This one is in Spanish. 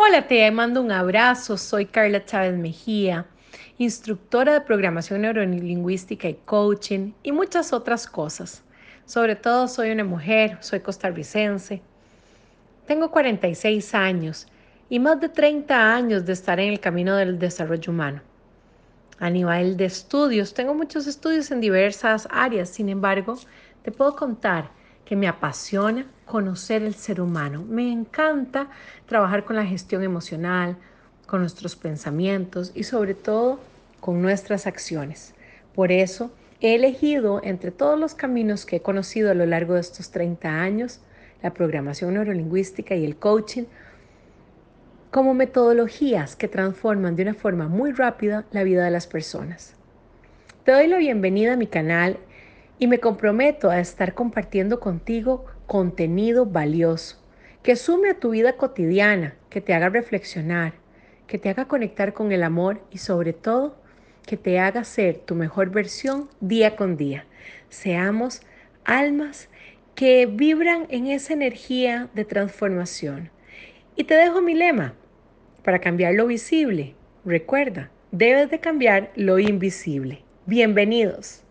Hola, te mando un abrazo. Soy Carla Chávez Mejía, instructora de programación neurolingüística y coaching y muchas otras cosas. Sobre todo soy una mujer, soy costarricense. Tengo 46 años y más de 30 años de estar en el camino del desarrollo humano. A nivel de estudios, tengo muchos estudios en diversas áreas, sin embargo, te puedo contar que me apasiona conocer el ser humano. Me encanta trabajar con la gestión emocional, con nuestros pensamientos y sobre todo con nuestras acciones. Por eso he elegido entre todos los caminos que he conocido a lo largo de estos 30 años, la programación neurolingüística y el coaching, como metodologías que transforman de una forma muy rápida la vida de las personas. Te doy la bienvenida a mi canal y me comprometo a estar compartiendo contigo contenido valioso que sume a tu vida cotidiana, que te haga reflexionar, que te haga conectar con el amor y sobre todo que te haga ser tu mejor versión día con día. Seamos almas que vibran en esa energía de transformación. Y te dejo mi lema, para cambiar lo visible, recuerda, debes de cambiar lo invisible. Bienvenidos.